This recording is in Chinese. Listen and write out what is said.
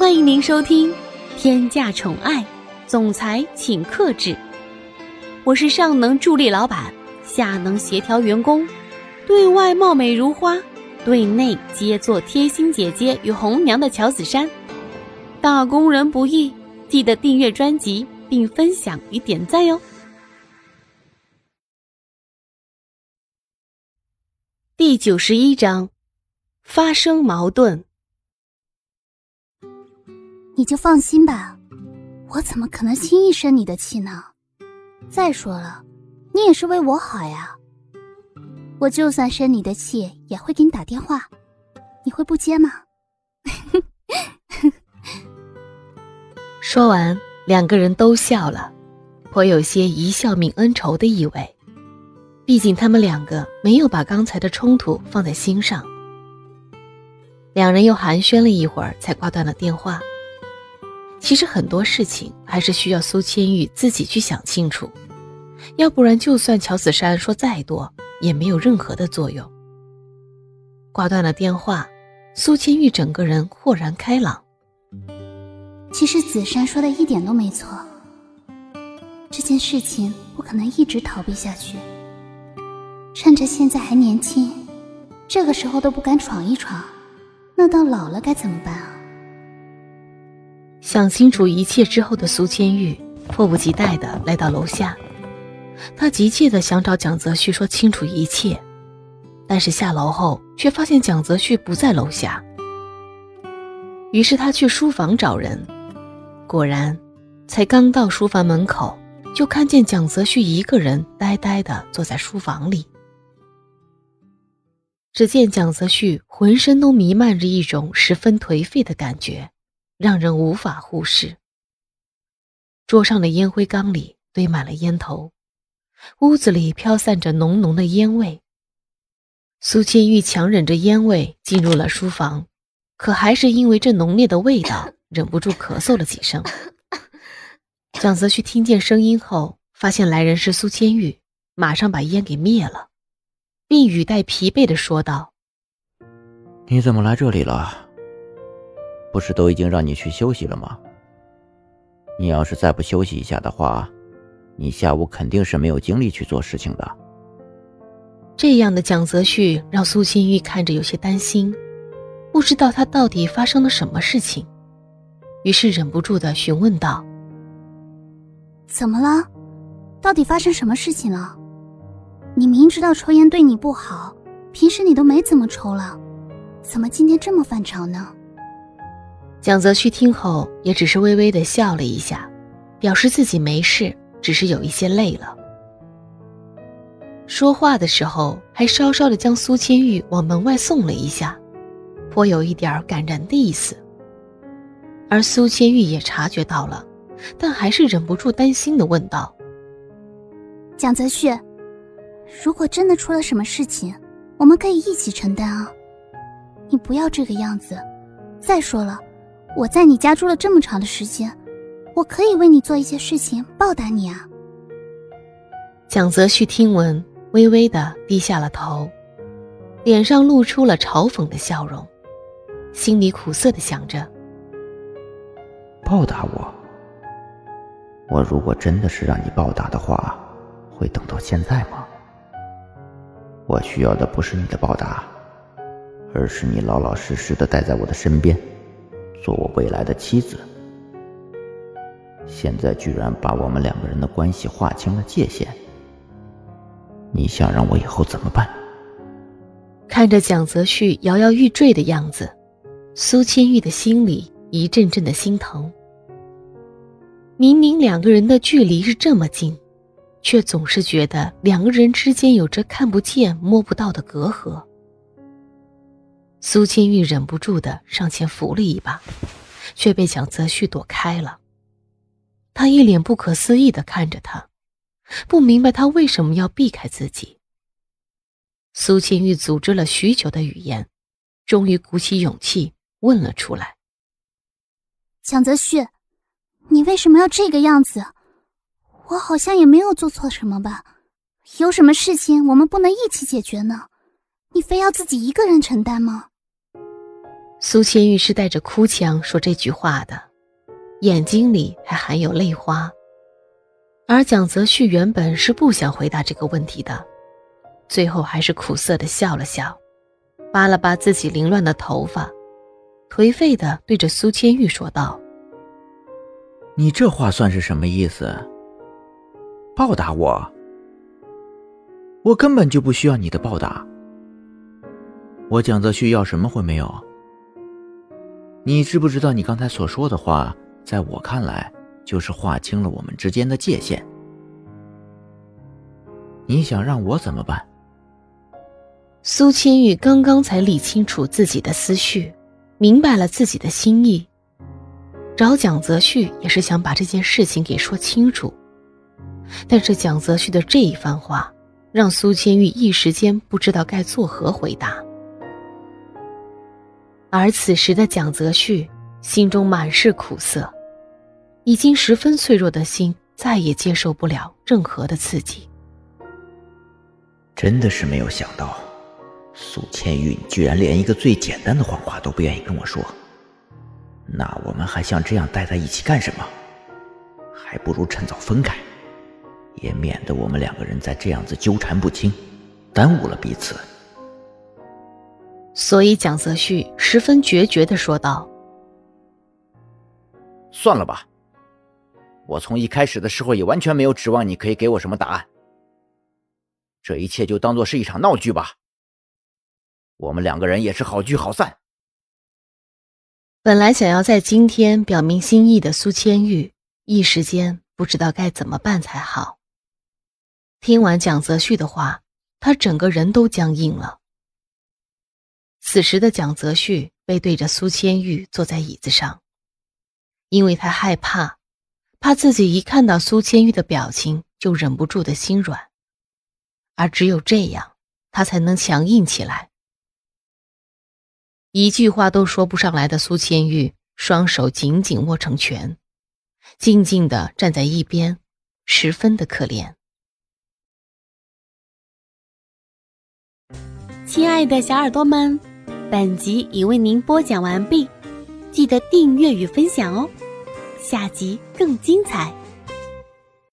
欢迎您收听《天价宠爱总裁请克制》，我是上能助力老板，下能协调员工，对外貌美如花，对内皆做贴心姐姐与红娘的乔子珊。打工人不易，记得订阅专辑并分享与点赞哟。第九十一章，发生矛盾。你就放心吧，我怎么可能轻易生你的气呢？再说了，你也是为我好呀。我就算生你的气，也会给你打电话，你会不接吗？说完，两个人都笑了，颇有些一笑泯恩仇的意味。毕竟他们两个没有把刚才的冲突放在心上。两人又寒暄了一会儿，才挂断了电话。其实很多事情还是需要苏千玉自己去想清楚，要不然就算乔子珊说再多，也没有任何的作用。挂断了电话，苏千玉整个人豁然开朗。其实子珊说的一点都没错，这件事情不可能一直逃避下去。趁着现在还年轻，这个时候都不敢闯一闯，那到老了该怎么办啊？想清楚一切之后的苏千玉迫不及待的来到楼下，他急切的想找蒋泽旭说清楚一切，但是下楼后却发现蒋泽旭不在楼下，于是他去书房找人，果然，才刚到书房门口，就看见蒋泽旭一个人呆呆的坐在书房里。只见蒋泽旭浑身都弥漫着一种十分颓废的感觉，让人无法忽视。桌上的烟灰缸里堆满了烟头，屋子里飘散着浓浓的烟味。苏千玉强忍着烟味进入了书房，可还是因为这浓烈的味道，忍不住咳嗽了几声。蒋泽旭听见声音后，发现来人是苏千玉，马上把烟给灭了。并语带疲惫的说道：“你怎么来这里了？不是都已经让你去休息了吗？你要是再不休息一下的话，你下午肯定是没有精力去做事情的。”这样的蒋泽旭让苏清玉看着有些担心，不知道他到底发生了什么事情，于是忍不住的询问道：“怎么了？到底发生什么事情了？”你明知道抽烟对你不好，平时你都没怎么抽了，怎么今天这么反常呢？蒋泽旭听后也只是微微的笑了一下，表示自己没事，只是有一些累了。说话的时候还稍稍的将苏千玉往门外送了一下，颇有一点感人的意思。而苏千玉也察觉到了，但还是忍不住担心的问道：“蒋泽旭。”如果真的出了什么事情，我们可以一起承担啊！你不要这个样子。再说了，我在你家住了这么长的时间，我可以为你做一些事情报答你啊。蒋泽旭听闻，微微的低下了头，脸上露出了嘲讽的笑容，心里苦涩的想着：报答我？我如果真的是让你报答的话，会等到现在吗？我需要的不是你的报答，而是你老老实实的待在我的身边，做我未来的妻子。现在居然把我们两个人的关系划清了界限，你想让我以后怎么办？看着蒋泽旭摇摇欲坠的样子，苏千玉的心里一阵阵的心疼。明明两个人的距离是这么近。却总是觉得两个人之间有着看不见、摸不到的隔阂。苏清玉忍不住的上前扶了一把，却被蒋泽旭躲开了。他一脸不可思议的看着他，不明白他为什么要避开自己。苏清玉组织了许久的语言，终于鼓起勇气问了出来：“蒋泽旭，你为什么要这个样子？”我好像也没有做错什么吧？有什么事情我们不能一起解决呢？你非要自己一个人承担吗？苏千玉是带着哭腔说这句话的，眼睛里还含有泪花。而蒋泽旭原本是不想回答这个问题的，最后还是苦涩的笑了笑，扒了扒自己凌乱的头发，颓废的对着苏千玉说道：“你这话算是什么意思？报答我？我根本就不需要你的报答。我蒋泽旭要什么会没有？”你知不知道，你刚才所说的话，在我看来，就是划清了我们之间的界限。你想让我怎么办？苏千玉刚刚才理清楚自己的思绪，明白了自己的心意。找蒋泽旭也是想把这件事情给说清楚，但是蒋泽旭的这一番话，让苏千玉一时间不知道该作何回答。而此时的蒋泽旭心中满是苦涩，已经十分脆弱的心再也接受不了任何的刺激。真的是没有想到，苏千玉居然连一个最简单的谎话都不愿意跟我说。那我们还像这样待在一起干什么？还不如趁早分开，也免得我们两个人再这样子纠缠不清，耽误了彼此。所以，蒋泽旭十分决绝的说道：“算了吧，我从一开始的时候也完全没有指望你可以给我什么答案。这一切就当做是一场闹剧吧。我们两个人也是好聚好散。”本来想要在今天表明心意的苏千玉，一时间不知道该怎么办才好。听完蒋泽旭的话，他整个人都僵硬了。此时的蒋泽旭背对着苏千玉坐在椅子上，因为他害怕，怕自己一看到苏千玉的表情就忍不住的心软，而只有这样，他才能强硬起来。一句话都说不上来的苏千玉，双手紧紧握成拳，静静的站在一边，十分的可怜。亲爱的小耳朵们。本集已为您播讲完毕，记得订阅与分享哦，下集更精彩。